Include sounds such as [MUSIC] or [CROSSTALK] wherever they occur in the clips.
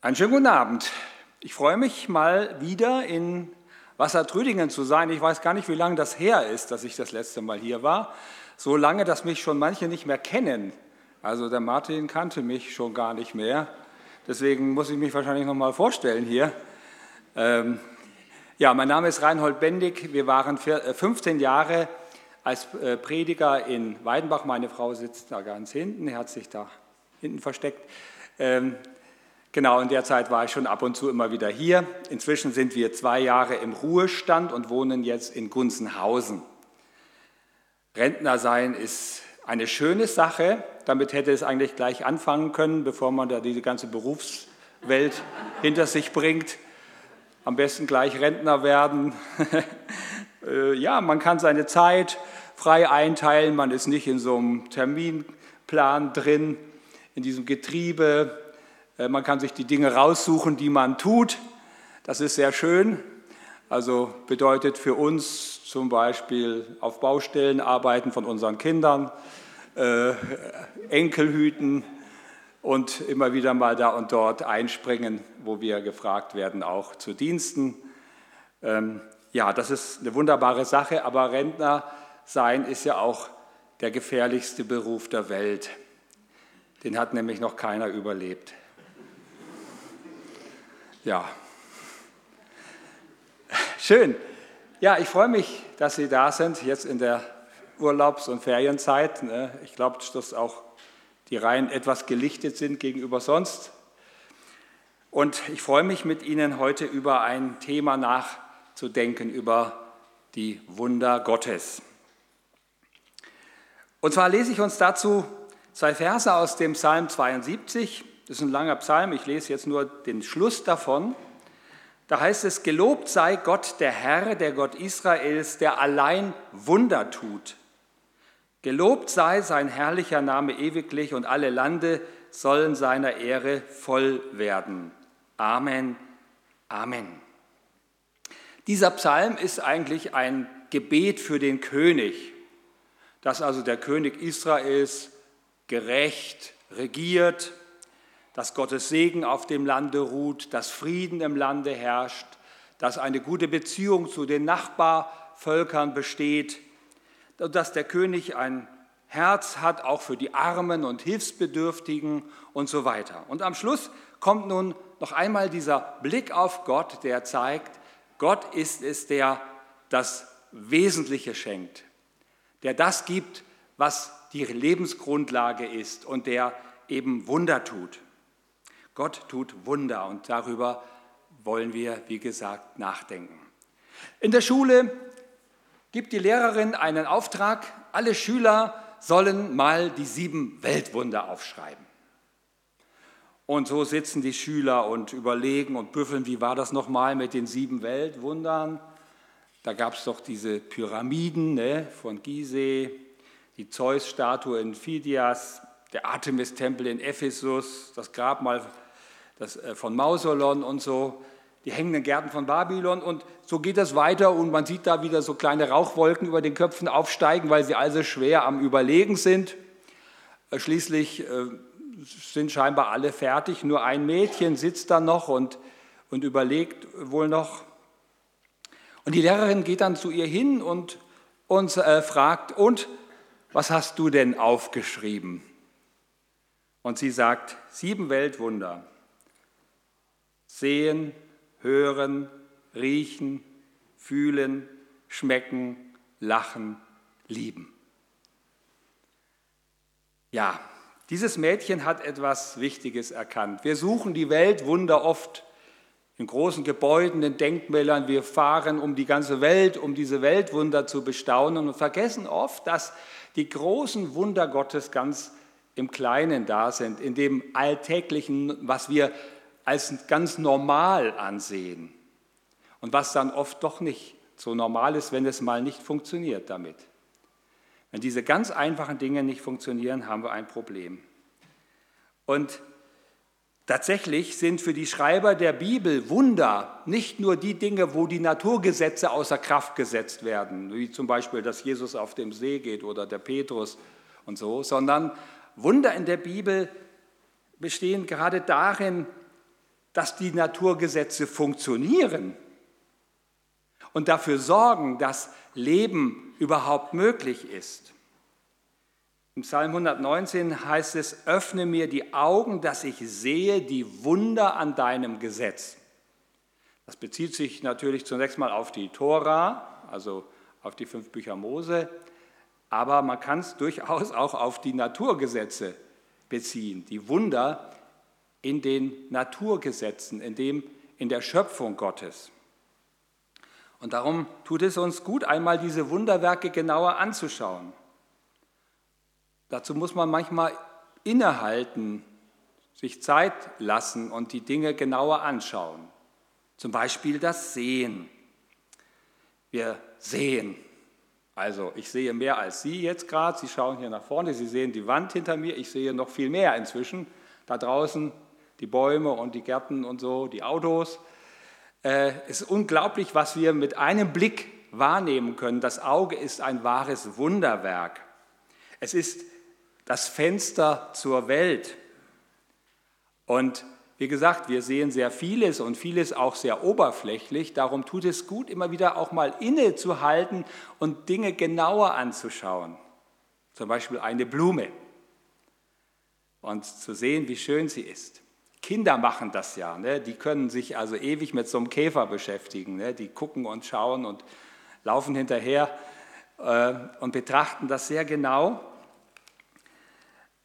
Einen schönen guten Abend. Ich freue mich mal wieder in Wassertrüdingen zu sein. Ich weiß gar nicht, wie lange das her ist, dass ich das letzte Mal hier war. So lange, dass mich schon manche nicht mehr kennen. Also der Martin kannte mich schon gar nicht mehr. Deswegen muss ich mich wahrscheinlich noch mal vorstellen hier. Ähm, ja, mein Name ist Reinhold Bendig. Wir waren 15 äh, Jahre als äh, Prediger in Weidenbach. Meine Frau sitzt da ganz hinten. Hat sich da hinten versteckt. Ähm, Genau, in der Zeit war ich schon ab und zu immer wieder hier. Inzwischen sind wir zwei Jahre im Ruhestand und wohnen jetzt in Gunzenhausen. Rentner sein ist eine schöne Sache. Damit hätte es eigentlich gleich anfangen können, bevor man da diese ganze Berufswelt [LAUGHS] hinter sich bringt. Am besten gleich Rentner werden. [LAUGHS] Äh, ja, man kann seine Zeit frei einteilen. Man ist nicht in so einem Terminplan drin, in diesem Getriebe man kann sich die Dinge raussuchen, die man tut. Das ist sehr schön. Also bedeutet für uns zum Beispiel auf Baustellen arbeiten von unseren Kindern, äh, Enkel hüten und immer wieder mal da und dort einspringen, wo wir gefragt werden, auch zu Diensten. Ähm, ja, das ist eine wunderbare Sache, aber Rentner sein ist ja auch der gefährlichste Beruf der Welt. Den hat nämlich noch keiner überlebt. Ja. Schön. Ja, ich freue mich, dass Sie da sind, jetzt in der Urlaubs- und Ferienzeit. Ne? Ich glaube, dass auch die Reihen etwas gelichtet sind gegenüber sonst. Und ich freue mich mit Ihnen heute über ein Thema nachzudenken, über die Wunder Gottes. Und zwar lese ich uns dazu zwei Verse aus dem Psalm 72. Das ist ein langer Psalm, ich lese jetzt nur den Schluss davon. Da heißt es, gelobt sei Gott der Herr, der Gott Israels, der allein Wunder tut. Gelobt sei sein herrlicher Name ewiglich und alle Lande sollen seiner Ehre voll werden. Amen, Amen. Dieser Psalm ist eigentlich ein Gebet für den König, dass also der König Israels gerecht regiert dass Gottes Segen auf dem Lande ruht, dass Frieden im Lande herrscht, dass eine gute Beziehung zu den Nachbarvölkern besteht, dass der König ein Herz hat, auch für die Armen und Hilfsbedürftigen und so weiter. Und am Schluss kommt nun noch einmal dieser Blick auf Gott, der zeigt, Gott ist es, der das Wesentliche schenkt, der das gibt, was die Lebensgrundlage ist und der eben Wunder tut. Gott tut Wunder und darüber wollen wir, wie gesagt, nachdenken. In der Schule gibt die Lehrerin einen Auftrag, alle Schüler sollen mal die sieben Weltwunder aufschreiben. Und so sitzen die Schüler und überlegen und büffeln, wie war das nochmal mit den sieben Weltwundern? Da gab es doch diese Pyramiden ne, von Gizeh, die Zeus-Statue in Phidias, der Artemis-Tempel in Ephesus, das Grabmal das, äh, von Mausolon und so, die hängenden Gärten von Babylon und so geht das weiter und man sieht da wieder so kleine Rauchwolken über den Köpfen aufsteigen, weil sie also schwer am Überlegen sind. Äh, schließlich äh, sind scheinbar alle fertig, nur ein Mädchen sitzt da noch und, und überlegt wohl noch. Und die Lehrerin geht dann zu ihr hin und uns äh, fragt, und was hast du denn aufgeschrieben? Und sie sagt, sieben Weltwunder. Sehen, hören, riechen, fühlen, schmecken, lachen, lieben. Ja, dieses Mädchen hat etwas Wichtiges erkannt. Wir suchen die Weltwunder oft in großen Gebäuden, in Denkmälern. Wir fahren um die ganze Welt, um diese Weltwunder zu bestaunen und vergessen oft, dass die großen Wunder Gottes ganz im Kleinen da sind, in dem Alltäglichen, was wir als ganz normal ansehen und was dann oft doch nicht so normal ist, wenn es mal nicht funktioniert damit. Wenn diese ganz einfachen Dinge nicht funktionieren, haben wir ein Problem. Und tatsächlich sind für die Schreiber der Bibel Wunder nicht nur die Dinge, wo die Naturgesetze außer Kraft gesetzt werden, wie zum Beispiel, dass Jesus auf dem See geht oder der Petrus und so, sondern Wunder in der Bibel bestehen gerade darin, dass die Naturgesetze funktionieren und dafür sorgen, dass Leben überhaupt möglich ist. Im Psalm 119 heißt es, öffne mir die Augen, dass ich sehe die Wunder an deinem Gesetz. Das bezieht sich natürlich zunächst mal auf die Tora, also auf die fünf Bücher Mose, aber man kann es durchaus auch auf die Naturgesetze beziehen, die Wunder in den Naturgesetzen, in, dem, in der Schöpfung Gottes. Und darum tut es uns gut, einmal diese Wunderwerke genauer anzuschauen. Dazu muss man manchmal innehalten, sich Zeit lassen und die Dinge genauer anschauen. Zum Beispiel das Sehen. Wir sehen. Also ich sehe mehr als Sie jetzt gerade. Sie schauen hier nach vorne, Sie sehen die Wand hinter mir. Ich sehe noch viel mehr inzwischen. Da draußen die Bäume und die Gärten und so, die Autos. Äh, es ist unglaublich, was wir mit einem Blick wahrnehmen können. Das Auge ist ein wahres Wunderwerk. Es ist das Fenster zur Welt. Und wie gesagt, wir sehen sehr vieles und vieles auch sehr oberflächlich. Darum tut es gut, immer wieder auch mal innezuhalten und Dinge genauer anzuschauen. Zum Beispiel eine Blume und zu sehen, wie schön sie ist. Kinder machen das ja, ne? die können sich also ewig mit so einem Käfer beschäftigen. Ne? Die gucken und schauen und laufen hinterher äh, und betrachten das sehr genau.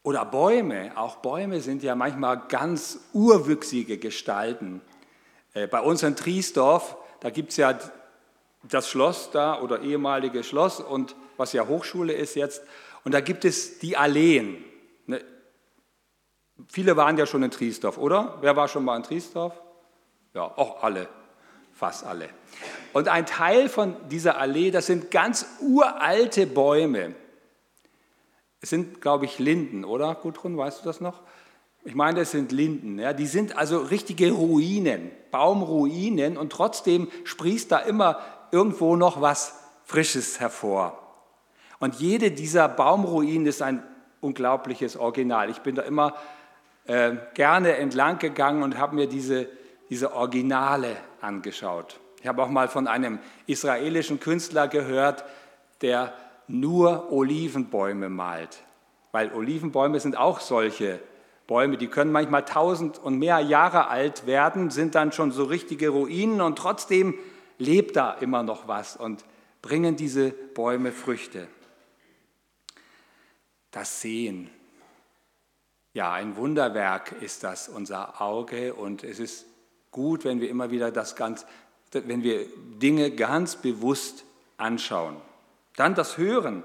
Oder Bäume, auch Bäume sind ja manchmal ganz urwüchsige Gestalten. Äh, bei uns in Triesdorf, da gibt es ja das Schloss da oder ehemalige Schloss und was ja Hochschule ist jetzt. Und da gibt es die Alleen. Ne? Viele waren ja schon in Triesdorf, oder? Wer war schon mal in Triesdorf? Ja, auch alle, fast alle. Und ein Teil von dieser Allee, das sind ganz uralte Bäume. Es sind, glaube ich, Linden, oder? Gudrun, weißt du das noch? Ich meine, es sind Linden. Ja? Die sind also richtige Ruinen, Baumruinen und trotzdem sprießt da immer irgendwo noch was Frisches hervor. Und jede dieser Baumruinen ist ein unglaubliches Original. Ich bin da immer äh, gerne entlang gegangen und habe mir diese, diese Originale angeschaut. Ich habe auch mal von einem israelischen Künstler gehört, der nur Olivenbäume malt. Weil Olivenbäume sind auch solche Bäume, die können manchmal tausend und mehr Jahre alt werden, sind dann schon so richtige Ruinen und trotzdem lebt da immer noch was und bringen diese Bäume Früchte. Das Sehen, ja, ein Wunderwerk ist das, unser Auge. Und es ist gut, wenn wir immer wieder das ganz, wenn wir Dinge ganz bewusst anschauen. Dann das Hören.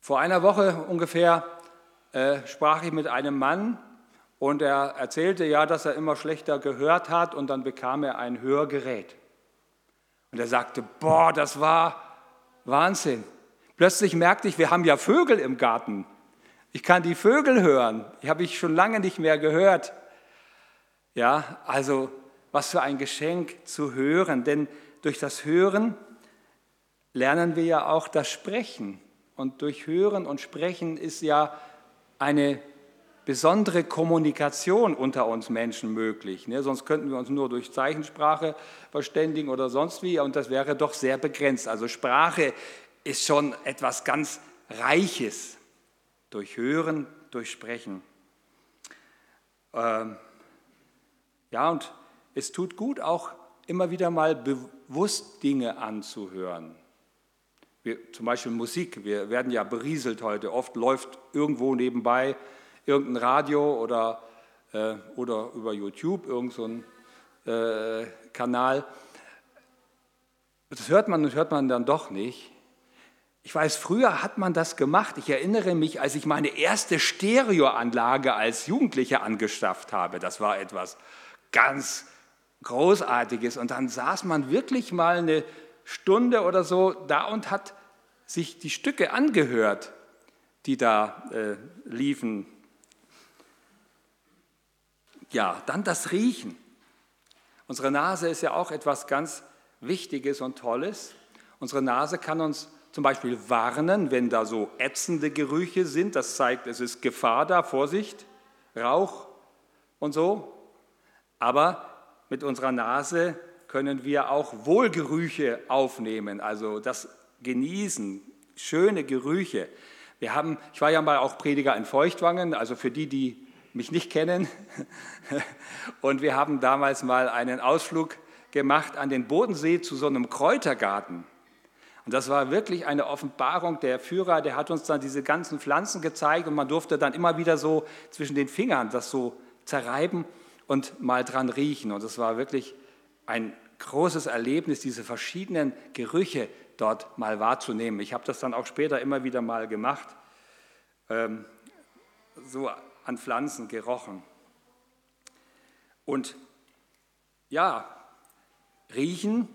Vor einer Woche ungefähr äh, sprach ich mit einem Mann und er erzählte ja, dass er immer schlechter gehört hat und dann bekam er ein Hörgerät. Und er sagte, boah, das war Wahnsinn. Plötzlich merkte ich, wir haben ja Vögel im Garten. Ich kann die Vögel hören. Die habe ich schon lange nicht mehr gehört. Ja, also was für ein Geschenk zu hören, denn durch das Hören lernen wir ja auch das Sprechen. Und durch Hören und Sprechen ist ja eine besondere Kommunikation unter uns Menschen möglich. Ne? Sonst könnten wir uns nur durch Zeichensprache verständigen oder sonst wie, und das wäre doch sehr begrenzt. Also Sprache ist schon etwas ganz Reiches durch Hören, durch Sprechen. Ähm, ja, und es tut gut, auch immer wieder mal bewusst Dinge anzuhören. Wir, zum Beispiel Musik, wir werden ja berieselt heute. Oft läuft irgendwo nebenbei irgendein Radio oder, äh, oder über YouTube irgendein so äh, Kanal. Das hört man und hört man dann doch nicht. Ich weiß, früher hat man das gemacht. Ich erinnere mich, als ich meine erste Stereoanlage als Jugendlicher angeschafft habe. Das war etwas ganz Großartiges. Und dann saß man wirklich mal eine Stunde oder so da und hat sich die Stücke angehört, die da äh, liefen. Ja, dann das Riechen. Unsere Nase ist ja auch etwas ganz Wichtiges und Tolles. Unsere Nase kann uns zum Beispiel warnen, wenn da so ätzende Gerüche sind. Das zeigt, es ist Gefahr da, Vorsicht, Rauch und so. Aber mit unserer Nase können wir auch Wohlgerüche aufnehmen, also das Genießen, schöne Gerüche. Wir haben, ich war ja mal auch Prediger in Feuchtwangen, also für die, die mich nicht kennen. [LAUGHS] Und wir haben damals mal einen Ausflug gemacht an den Bodensee zu so einem Kräutergarten. Und das war wirklich eine Offenbarung. Der Führer, der hat uns dann diese ganzen Pflanzen gezeigt und man durfte dann immer wieder so zwischen den Fingern das so zerreiben und mal dran riechen. Und es war wirklich ein großes Erlebnis, diese verschiedenen Gerüche dort mal wahrzunehmen. Ich habe das dann auch später immer wieder mal gemacht, ähm, so an Pflanzen gerochen. Und ja, riechen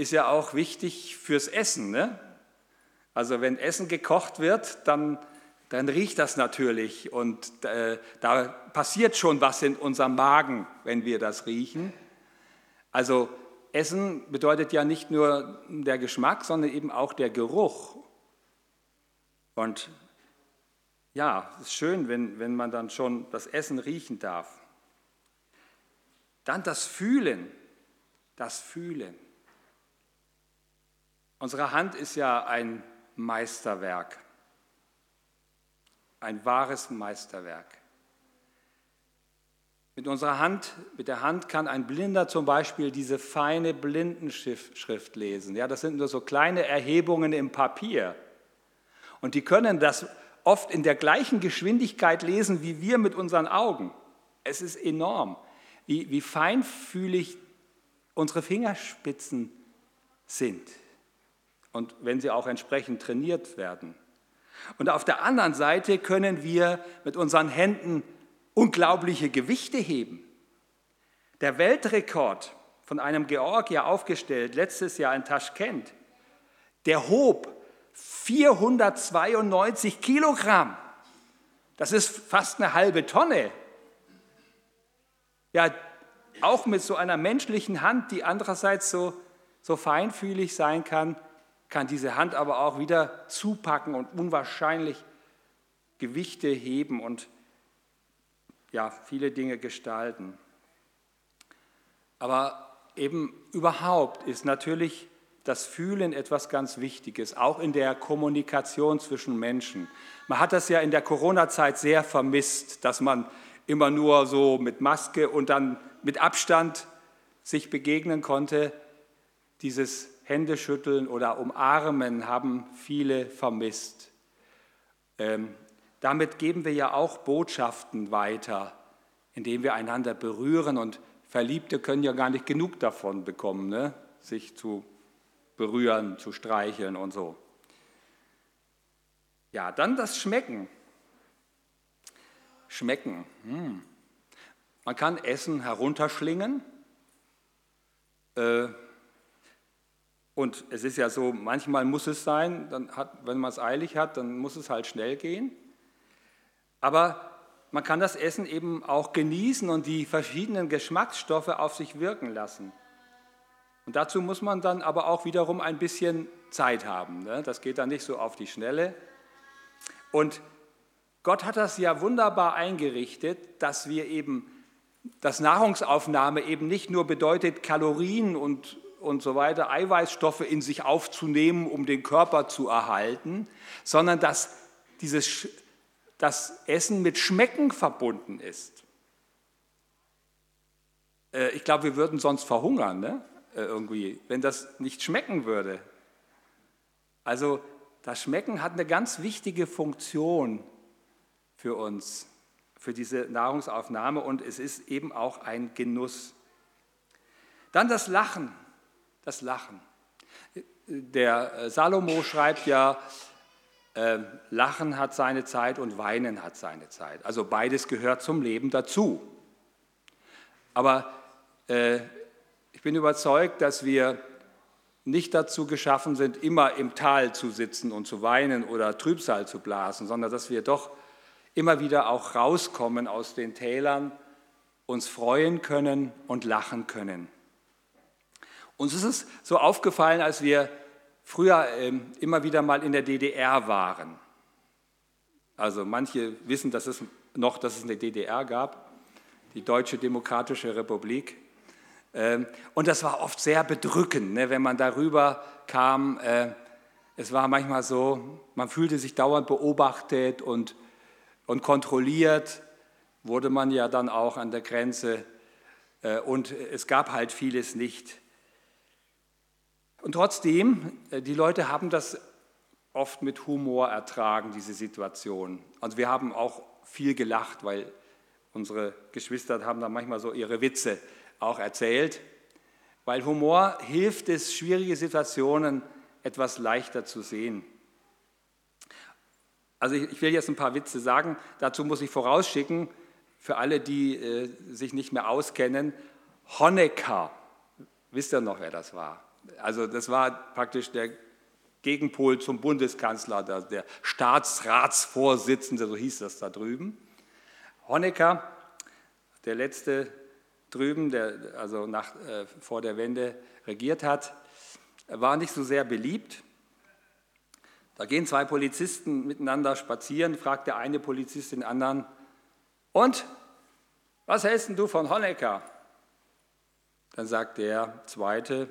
ist ja auch wichtig fürs Essen. Ne? Also wenn Essen gekocht wird, dann, dann riecht das natürlich und äh, da passiert schon was in unserem Magen, wenn wir das riechen. Also Essen bedeutet ja nicht nur der Geschmack, sondern eben auch der Geruch. Und ja, es ist schön, wenn, wenn man dann schon das Essen riechen darf. Dann das Fühlen, das Fühlen. Unsere Hand ist ja ein Meisterwerk, ein wahres Meisterwerk. Mit unserer Hand, mit der Hand kann ein Blinder zum Beispiel diese feine Blindenschrift lesen. Ja, das sind nur so kleine Erhebungen im Papier. Und die können das oft in der gleichen Geschwindigkeit lesen wie wir mit unseren Augen. Es ist enorm, wie, wie feinfühlig unsere Fingerspitzen sind und wenn sie auch entsprechend trainiert werden. Und auf der anderen Seite können wir mit unseren Händen unglaubliche Gewichte heben. Der Weltrekord von einem Georgier aufgestellt, letztes Jahr in Taschkent, der hob 492 Kilogramm. Das ist fast eine halbe Tonne. Ja, auch mit so einer menschlichen Hand, die andererseits so, so feinfühlig sein kann, kann diese Hand aber auch wieder zupacken und unwahrscheinlich Gewichte heben und ja, viele Dinge gestalten. Aber eben überhaupt ist natürlich das Fühlen etwas ganz Wichtiges, auch in der Kommunikation zwischen Menschen. Man hat das ja in der Corona-Zeit sehr vermisst, dass man immer nur so mit Maske und dann mit Abstand sich begegnen konnte. Dieses Händeschütteln oder Umarmen haben viele vermisst. Ähm, damit geben wir ja auch Botschaften weiter, indem wir einander berühren und Verliebte können ja gar nicht genug davon bekommen, ne? sich zu berühren, zu streicheln und so. Ja, dann das Schmecken. Schmecken. Hm. Man kann Essen herunterschlingen. Äh, und es ist ja so, manchmal muss es sein, dann hat, wenn man es eilig hat, dann muss es halt schnell gehen. Aber man kann das Essen eben auch genießen und die verschiedenen Geschmacksstoffe auf sich wirken lassen. Und dazu muss man dann aber auch wiederum ein bisschen Zeit haben. Ne? Das geht dann nicht so auf die Schnelle. Und Gott hat das ja wunderbar eingerichtet, dass wir eben, dass Nahrungsaufnahme eben nicht nur bedeutet, Kalorien und, und so weiter, Eiweißstoffe in sich aufzunehmen, um den Körper zu erhalten, sondern dass dieses das Essen mit Schmecken verbunden ist. Äh, ich glaube, wir würden sonst verhungern, ne? Äh, irgendwie, wenn das nicht schmecken würde. Also das Schmecken hat eine ganz wichtige Funktion für uns, für diese Nahrungsaufnahme und es ist eben auch ein Genuss. Dann das Lachen, das Lachen. Der äh, Salomo schreibt ja, äh, Lachen hat seine Zeit und Weinen hat seine Zeit. Also beides gehört zum Leben dazu. Aber äh, ich bin überzeugt, dass wir nicht dazu geschaffen sind, immer im Tal zu sitzen und zu weinen oder Trübsal zu blasen, sondern dass wir doch immer wieder auch rauskommen aus den Tälern, uns freuen können und lachen können. Uns ist es so aufgefallen, als wir früher ähm, immer wieder mal in der DDR waren. Also manche wissen dass es noch, dass es eine DDR gab. die Deutsche Demokratische Republik. Ähm, und das war oft sehr bedrückend, ne, wenn man darüber kam. Äh, es war manchmal so, man fühlte sich dauernd beobachtet und, und kontrolliert, wurde man ja dann auch an der Grenze. Äh, und es gab halt vieles nicht. Und trotzdem, äh, die Leute haben das oft mit Humor ertragen, diese Situation. Also wir haben auch viel gelacht, weil unsere Geschwister haben dann manchmal so ihre Witze auch erzählt, weil Humor hilft es, schwierige Situationen etwas leichter zu sehen. Also ich will jetzt ein paar Witze sagen, dazu muss ich vorausschicken, für alle, die äh, sich nicht mehr auskennen, Honecker, wisst ihr noch, wer das war? Also das war praktisch der Gegenpol zum Bundeskanzler, der, Staatsratsvorsitzende, so hieß das da drüben. Honecker, der letzte drüben, der also nach, äh, vor der Wende regiert hat, war nicht so sehr beliebt. Da gehen zwei Polizisten miteinander spazieren, fragt der eine Polizist den anderen, und was hältst du von Honecker? Dann sagt der zweite,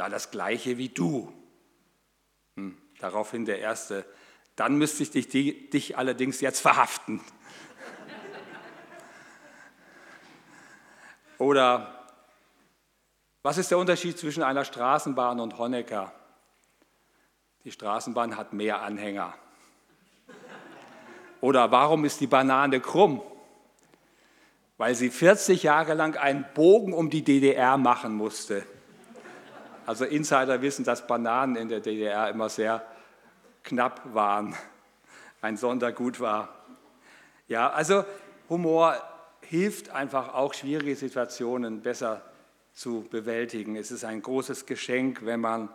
ja, das gleiche wie du. Hm, daraufhin der erste, dann müsste ich dich, dich allerdings jetzt verhaften. [LAUGHS] Oder was ist der Unterschied zwischen einer Straßenbahn und Honecker? Die Straßenbahn hat mehr Anhänger. Oder warum ist die Banane krumm? Weil sie 40 Jahre lang einen Bogen um die DDR machen musste. Also Insider wissen, dass Bananen in der DDR immer sehr knapp waren, ein Sondergut war. Ja, also Humor hilft einfach auch schwierige Situationen besser zu bewältigen. Es ist ein großes Geschenk, wenn man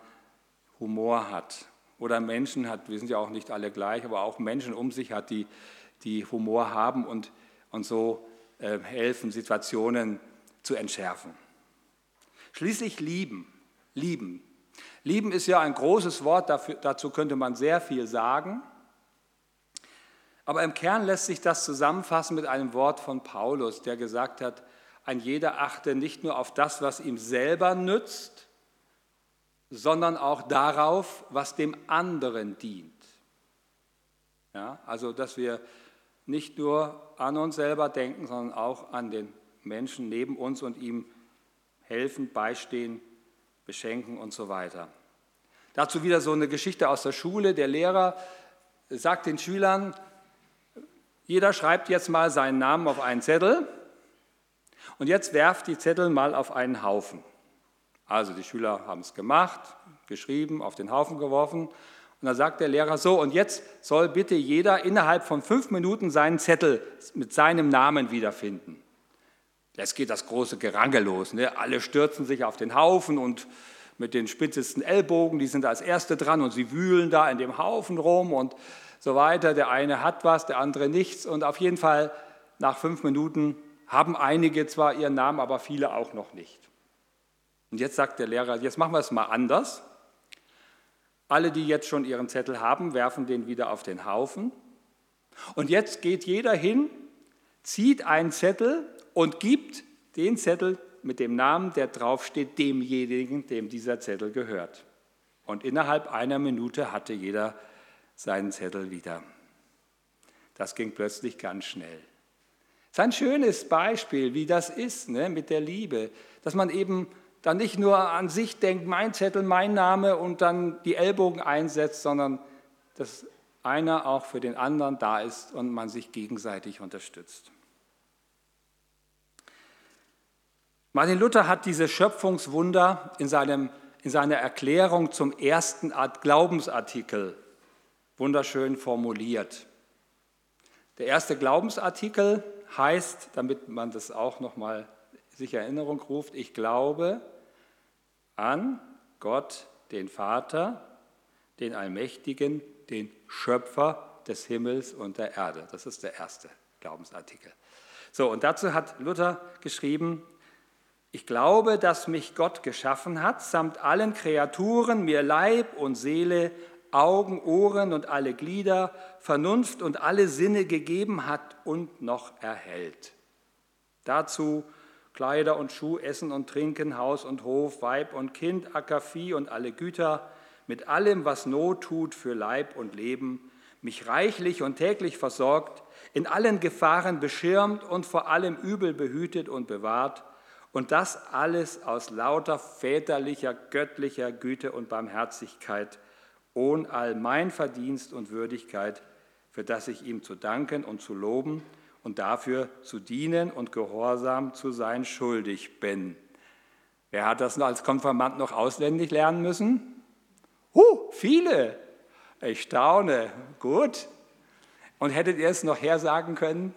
Humor hat. Oder Menschen hat, wir sind ja auch nicht alle gleich, aber auch Menschen um sich hat, die, die Humor haben und, und so äh, helfen, Situationen zu entschärfen. Schließlich lieben. Lieben. Lieben ist ja ein großes Wort, dafür, dazu könnte man sehr viel sagen. Aber im Kern lässt sich das zusammenfassen mit einem Wort von Paulus, der gesagt hat, ein jeder achte nicht nur auf das, was ihm selber nützt, sondern auch darauf, was dem anderen dient. Ja, also, dass wir nicht nur an uns selber denken, sondern auch an den Menschen neben uns und ihm helfen, beistehen, beschenken und so weiter. Dazu wieder so eine Geschichte aus der Schule. Der Lehrer sagt den Schülern, jeder schreibt jetzt mal seinen Namen auf einen Zettel und jetzt werft die Zettel mal auf einen Haufen. Also die Schüler haben es gemacht, geschrieben, auf den Haufen geworfen. Und dann sagt der Lehrer so, und jetzt soll bitte jeder innerhalb von fünf Minuten seinen Zettel mit seinem Namen wiederfinden. Jetzt geht das große Gerangel los. Ne? Alle stürzen sich auf den Haufen und mit den spitzesten Ellbogen, die sind als Erste dran und sie wühlen da in dem Haufen rum und so weiter. Der eine hat was, der andere nichts. Und auf jeden Fall nach fünf Minuten haben einige zwar ihren Namen, aber viele auch noch nicht. Und jetzt sagt der Lehrer, jetzt machen wir es mal anders. Alle, die jetzt schon ihren Zettel haben, werfen den wieder auf den Haufen. Und jetzt geht jeder hin, zieht einen Zettel und gibt den Zettel mit dem Namen, der draufsteht, demjenigen, dem dieser Zettel gehört. Und innerhalb einer Minute hatte jeder seinen Zettel wieder. Das ging plötzlich ganz schnell. Das ist ein schönes Beispiel, wie das ist ne, mit der Liebe, dass man eben dann nicht nur an sich denkt, mein Zettel, mein Name und dann die Ellbogen einsetzt, sondern dass einer auch für den anderen da ist und man sich gegenseitig unterstützt. Martin Luther hat diese Schöpfungswunder in, seinem, in seiner Erklärung zum ersten Glaubensartikel wunderschön formuliert. Der erste Glaubensartikel heißt, damit man das auch noch mal sich Erinnerung ruft, ich glaube an Gott, den Vater, den Allmächtigen, den Schöpfer des Himmels und der Erde. Das ist der erste Glaubensartikel. So, und dazu hat Luther geschrieben, ich glaube, dass mich Gott geschaffen hat, samt allen Kreaturen, mir Leib und Seele, Augen, Ohren und alle Glieder, Vernunft und alle Sinne gegeben hat und noch erhält. Dazu Kleider und Schuh, Essen und Trinken, Haus und Hof, Weib und Kind, Acker, Vieh und alle Güter, mit allem, was Not tut für Leib und Leben, mich reichlich und täglich versorgt, in allen Gefahren beschirmt und vor allem Übel behütet und bewahrt, und das alles aus lauter väterlicher, göttlicher Güte und Barmherzigkeit, ohne all mein Verdienst und Würdigkeit, für das ich ihm zu danken und zu loben und dafür zu dienen und gehorsam zu sein schuldig bin. Wer hat das als Konfirmand noch auswendig lernen müssen? Huh, viele. Ich staune. Gut. Und hättet ihr es noch hersagen können?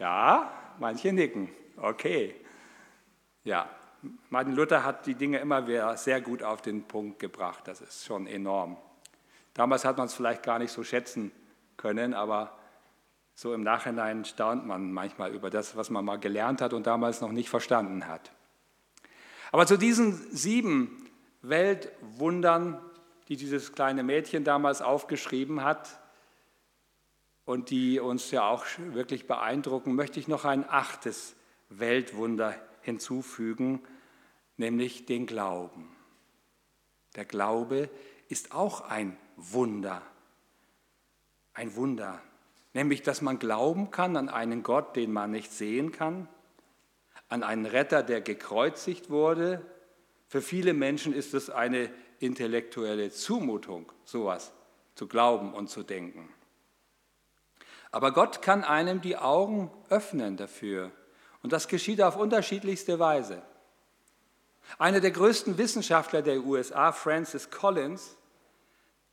Ja, manche nicken. Okay. Ja, Martin Luther hat die Dinge immer wieder sehr gut auf den Punkt gebracht. Das ist schon enorm. Damals hat man es vielleicht gar nicht so schätzen können, aber so im Nachhinein staunt man manchmal über das, was man mal gelernt hat und damals noch nicht verstanden hat. Aber zu diesen sieben Weltwundern, die dieses kleine Mädchen damals aufgeschrieben hat und die uns ja auch wirklich beeindrucken, möchte ich noch ein achtes Weltwunder hinzufügen, nämlich den Glauben. Der Glaube ist auch ein Wunder. Ein Wunder. Nämlich, dass man glauben kann an einen Gott, den man nicht sehen kann, an einen Retter, der gekreuzigt wurde. Für viele Menschen ist es eine intellektuelle Zumutung, sowas zu glauben und zu denken. Aber Gott kann einem die Augen öffnen dafür. Und das geschieht auf unterschiedlichste Weise. Einer der größten Wissenschaftler der USA, Francis Collins,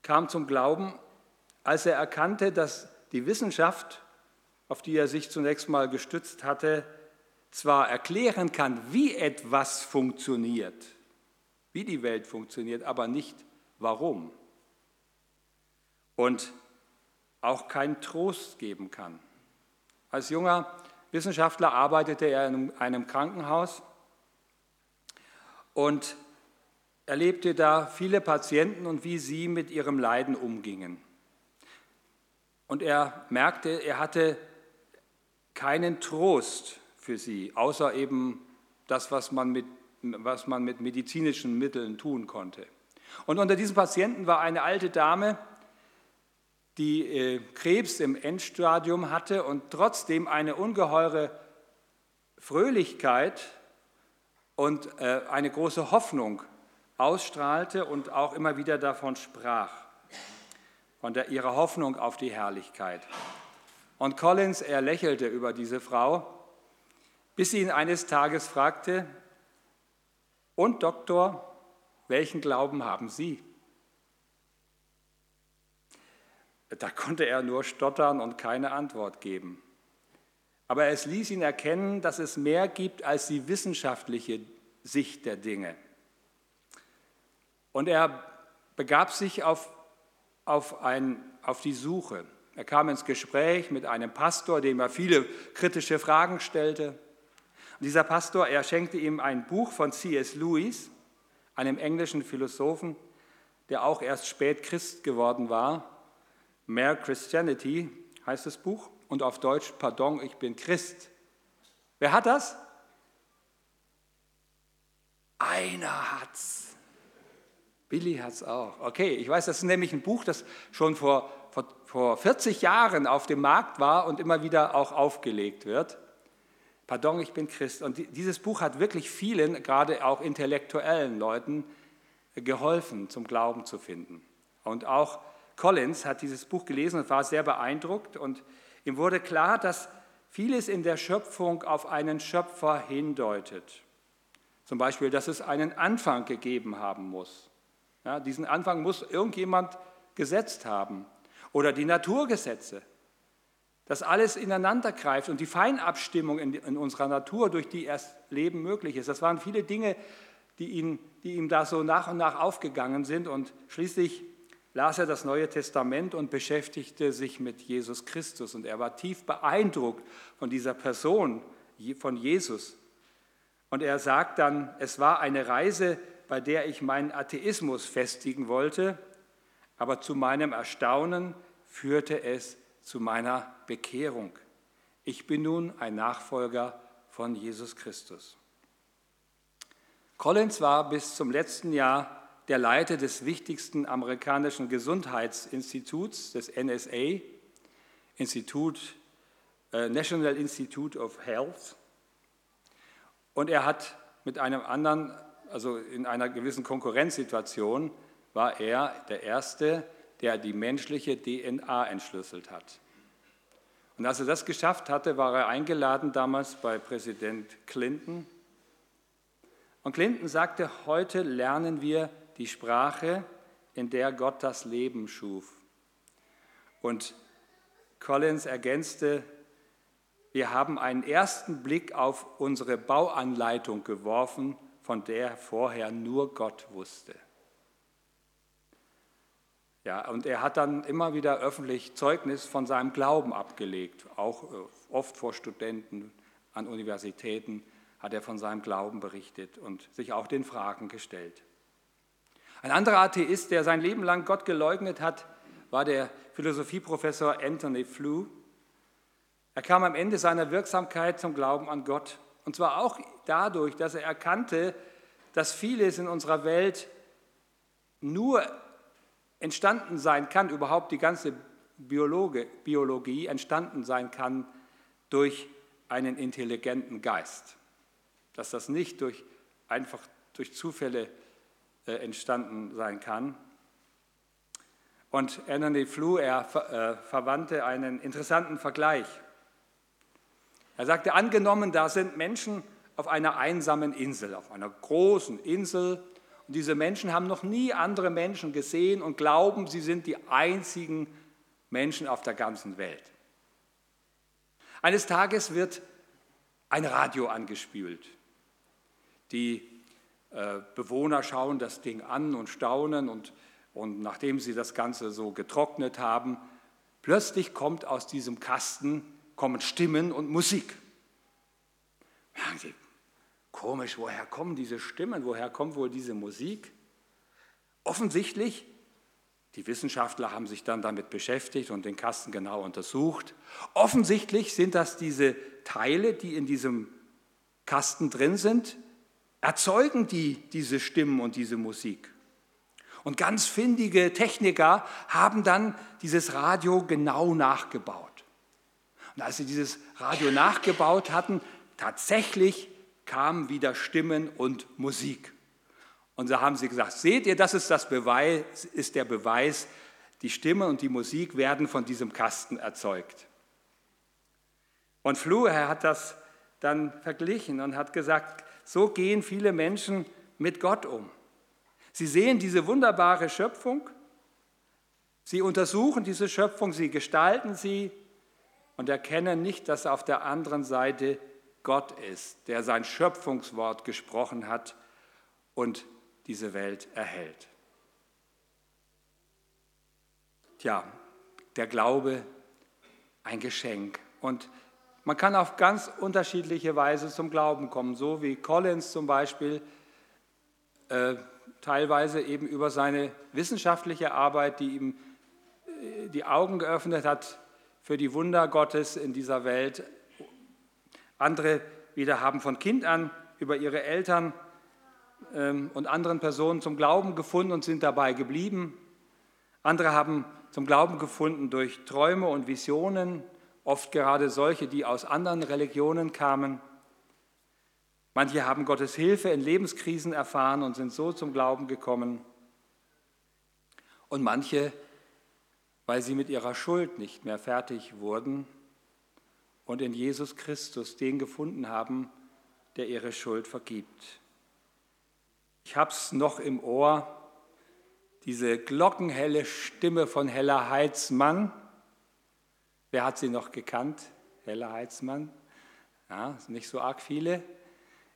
kam zum Glauben, als er erkannte, dass die Wissenschaft, auf die er sich zunächst mal gestützt hatte, zwar erklären kann, wie etwas funktioniert, wie die Welt funktioniert, aber nicht warum. Und auch keinen Trost geben kann. Als junger Wissenschaftler arbeitete er in einem Krankenhaus und erlebte da viele Patienten und wie sie mit ihrem Leiden umgingen. Und er merkte, er hatte keinen Trost für sie, außer eben das, was man mit, was man mit medizinischen Mitteln tun konnte. Und unter diesen Patienten war eine alte Dame, die äh, Krebs im Endstadium hatte und trotzdem eine ungeheure Fröhlichkeit und äh, eine große Hoffnung ausstrahlte und auch immer wieder davon sprach, von der, ihrer Hoffnung auf die Herrlichkeit. Und Collins, er lächelte über diese Frau, bis sie ihn eines Tages fragte, und Doktor, welchen Glauben haben Sie? Da konnte er nur stottern und keine Antwort geben. Aber es ließ ihn erkennen, dass es mehr gibt als die wissenschaftliche Sicht der Dinge. Und er begab sich auf, auf, ein, auf die Suche. Er kam ins Gespräch mit einem Pastor, dem er viele kritische Fragen stellte. Und dieser Pastor, er schenkte ihm ein Buch von C.S. Lewis, einem englischen Philosophen, der auch erst spät Christ geworden war. Mere Christianity heißt das Buch und auf Deutsch Pardon, ich bin Christ. Wer hat das? Einer hat's. Billy hat's auch. Okay, ich weiß, das ist nämlich ein Buch, das schon vor, vor, vor 40 Jahren auf dem Markt war und immer wieder auch aufgelegt wird. Pardon, ich bin Christ. Und dieses Buch hat wirklich vielen, gerade auch intellektuellen Leuten, geholfen, zum Glauben zu finden. Und auch Collins hat dieses Buch gelesen und war sehr beeindruckt und ihm wurde klar, dass vieles in der Schöpfung auf einen Schöpfer hindeutet. Zum Beispiel, dass es einen Anfang gegeben haben muss. Ja, diesen Anfang muss irgendjemand gesetzt haben. Oder die Naturgesetze. Dass alles ineinander greift und die Feinabstimmung in, in unserer Natur, durch die erst Leben möglich ist. Das waren viele Dinge, die, ihn, die ihm da so nach und nach aufgegangen sind. Und schließlich las er das Neue Testament und beschäftigte sich mit Jesus Christus. Und er war tief beeindruckt von dieser Person, von Jesus. Und er sagt dann, es war eine Reise, bei der ich meinen Atheismus festigen wollte, aber zu meinem Erstaunen führte es zu meiner Bekehrung. Ich bin nun ein Nachfolger von Jesus Christus. Collins war bis zum letzten Jahr der Leiter des wichtigsten amerikanischen Gesundheitsinstituts, des NSA, Institut, äh, National Institute of Health. Und er hat mit einem anderen, also in einer gewissen Konkurrenzsituation, war er der Erste, der die menschliche DNA entschlüsselt hat. Und als er das geschafft hatte, war er eingeladen damals bei Präsident Clinton und Clinton sagte, heute lernen wir die Sprache, in der Gott das Leben schuf. Und Collins ergänzte, wir haben einen ersten Blick auf unsere Bauanleitung geworfen, von der vorher nur Gott wusste. Ja, und er hat dann immer wieder öffentlich Zeugnis von seinem Glauben abgelegt, auch äh, oft vor Studenten an Universitäten hat er von seinem Glauben berichtet und sich auch den Fragen gestellt. Ein anderer Atheist, der sein Leben lang Gott geleugnet hat, war der Philosophieprofessor Anthony Flew. Er kam am Ende seiner Wirksamkeit zum Glauben an Gott. Und zwar auch dadurch, dass er erkannte, dass vieles in unserer Welt nur entstanden sein kann, überhaupt die ganze Biologe, Biologie entstanden sein kann durch einen intelligenten Geist dass das nicht durch, einfach durch Zufälle äh, entstanden sein kann. Und Anthony Flew, äh, verwandte einen interessanten Vergleich. Er sagte, angenommen, da sind Menschen auf einer einsamen Insel, auf einer großen Insel, und diese Menschen haben noch nie andere Menschen gesehen und glauben, sie sind die einzigen Menschen auf der ganzen Welt. Eines Tages wird ein Radio angespült. Die äh, Bewohner schauen das Ding an und staunen und, und nachdem sie das Ganze so getrocknet haben, plötzlich kommt aus diesem Kasten, kommen Stimmen und Musik. Sagen Sie, komisch, woher kommen diese Stimmen, woher kommt wohl diese Musik? Offensichtlich, die Wissenschaftler haben sich dann damit beschäftigt und den Kasten genau untersucht. Offensichtlich sind das diese Teile, die in diesem Kasten drin sind, erzeugen die diese Stimmen und diese Musik. Und ganz findige Techniker haben dann dieses Radio genau nachgebaut. Und als sie dieses Radio nachgebaut hatten, tatsächlich kamen wieder Stimmen und Musik. Und da haben sie gesagt, seht ihr, das ist, das Beweis, ist der Beweis, die Stimme und die Musik werden von diesem Kasten erzeugt. Und Fluhe hat das dann verglichen und hat gesagt, so gehen viele Menschen mit Gott um. Sie sehen diese wunderbare Schöpfung, sie untersuchen diese Schöpfung, sie gestalten sie und erkennen nicht, dass auf der anderen Seite Gott ist, der sein Schöpfungswort gesprochen hat und diese Welt erhält. Tja, der Glaube ein Geschenk. Und man kann auf ganz unterschiedliche Weise zum Glauben kommen, so wie Collins zum Beispiel äh, teilweise eben über seine wissenschaftliche Arbeit, die ihm äh, die Augen geöffnet hat für die Wunder Gottes in dieser Welt. Andere wieder haben von Kind an über ihre Eltern ähm, und anderen Personen zum Glauben gefunden und sind dabei geblieben. Andere haben zum Glauben gefunden durch Träume und Visionen oft gerade solche, die aus anderen Religionen kamen. Manche haben Gottes Hilfe in Lebenskrisen erfahren und sind so zum Glauben gekommen. Und manche, weil sie mit ihrer Schuld nicht mehr fertig wurden und in Jesus Christus den gefunden haben, der ihre Schuld vergibt. Ich habe es noch im Ohr, diese glockenhelle Stimme von Hella Heitzmann, Wer hat sie noch gekannt? Hella Heitzmann. Ja, nicht so arg viele.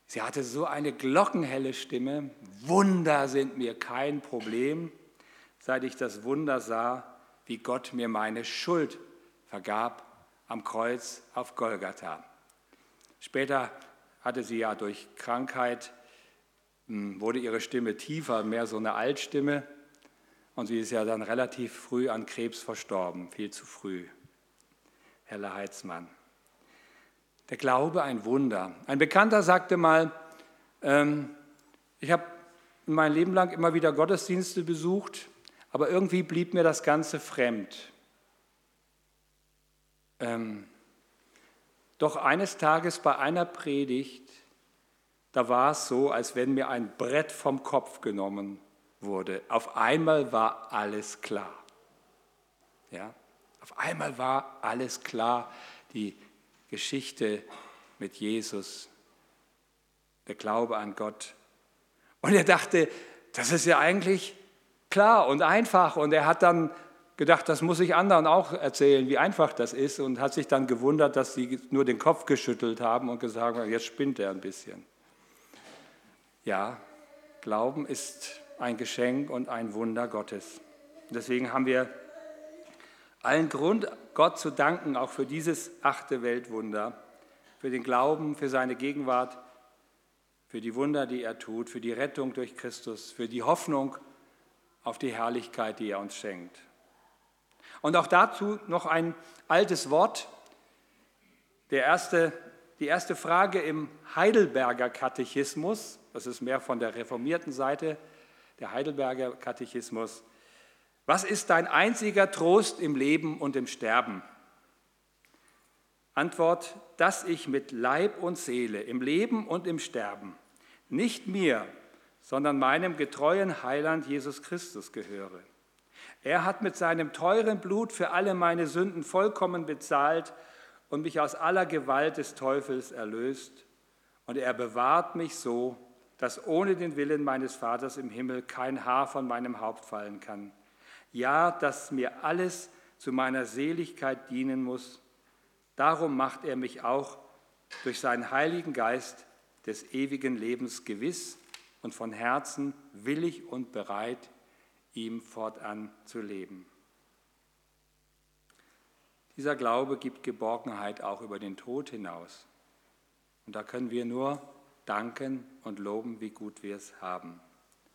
Sie hatte so eine glockenhelle Stimme. Wunder sind mir kein Problem, seit ich das Wunder sah, wie Gott mir meine Schuld vergab am Kreuz auf Golgatha. Später hatte sie ja durch Krankheit, hm, wurde ihre Stimme tiefer, mehr so eine Altstimme. Und sie ist ja dann relativ früh an Krebs verstorben, viel zu früh. Helle Heitzmann. Der Glaube ein Wunder. Ein Bekannter sagte mal, ähm, ich habe mein Leben lang immer wieder Gottesdienste besucht, aber irgendwie blieb mir das Ganze fremd. Ähm, doch eines Tages bei einer Predigt, da war es so, als wenn mir ein Brett vom Kopf genommen wurde. Auf einmal war alles klar. Ja, auf einmal war alles klar. Die Geschichte mit Jesus, der Glaube an Gott. Und er dachte, das ist ja eigentlich klar und einfach. Und er hat dann gedacht, das muss ich anderen auch erzählen, wie einfach das ist. Und hat sich dann gewundert, dass sie nur den Kopf geschüttelt haben und gesagt haben, jetzt spinnt er ein bisschen. Ja, Glauben ist ein Geschenk und ein Wunder Gottes. Deswegen haben wir allen Grund, Gott zu danken, auch für dieses achte Weltwunder, für den Glauben, für seine Gegenwart, für die Wunder, die er tut, für die Rettung durch Christus, für die Hoffnung auf die Herrlichkeit, die er uns schenkt. Und auch dazu noch ein altes Wort. Der erste, die erste Frage im Heidelberger Katechismus, das ist mehr von der reformierten Seite, der Heidelberger Katechismus. Was ist dein einziger Trost im Leben und im Sterben? Antwort, dass ich mit Leib und Seele im Leben und im Sterben nicht mir, sondern meinem getreuen Heiland Jesus Christus gehöre. Er hat mit seinem teuren Blut für alle meine Sünden vollkommen bezahlt und mich aus aller Gewalt des Teufels erlöst. Und er bewahrt mich so, dass ohne den Willen meines Vaters im Himmel kein Haar von meinem Haupt fallen kann. Ja, dass mir alles zu meiner Seligkeit dienen muss. Darum macht er mich auch durch seinen Heiligen Geist des ewigen Lebens gewiss und von Herzen willig und bereit, ihm fortan zu leben. Dieser Glaube gibt Geborgenheit auch über den Tod hinaus. Und da können wir nur danken und loben, wie gut wir es haben.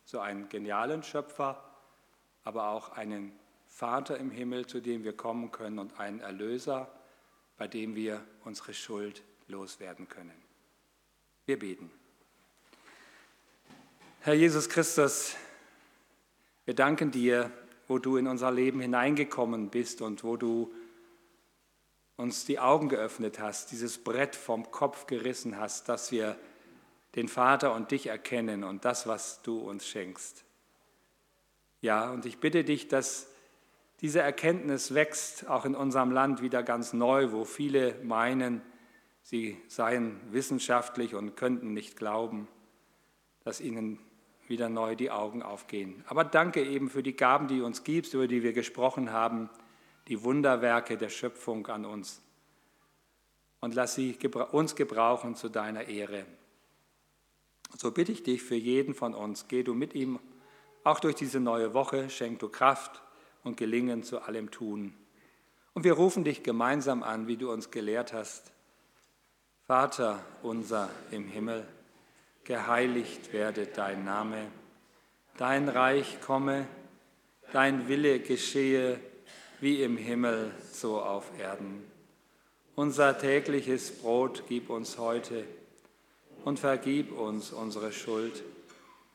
So einen genialen Schöpfer, aber auch einen Vater im Himmel, zu dem wir kommen können und einen Erlöser, bei dem wir unsere Schuld loswerden können. Wir beten. Herr Jesus Christus, wir danken dir, wo du in unser Leben hineingekommen bist und wo du uns die Augen geöffnet hast, dieses Brett vom Kopf gerissen hast, dass wir den Vater und dich erkennen und das, was du uns schenkst. Ja, und ich bitte dich, dass diese Erkenntnis wächst, auch in unserem Land wieder ganz neu, wo viele meinen, sie seien wissenschaftlich und könnten nicht glauben, dass ihnen wieder neu die Augen aufgehen. Aber danke eben für die Gaben, die du uns gibst, über die wir gesprochen haben, die Wunderwerke der Schöpfung an uns. Und lass sie uns gebrauchen zu deiner Ehre. So bitte ich dich für jeden von uns, geh du mit ihm auch durch diese neue Woche, schenk du Kraft und Gelingen zu allem Tun. Und wir rufen dich gemeinsam an, wie du uns gelehrt hast. Vater unser im Himmel, geheiligt werde dein Name, dein Reich komme, dein Wille geschehe, wie im Himmel, so auf Erden. Unser tägliches Brot gib uns heute und vergib uns unsere Schuld,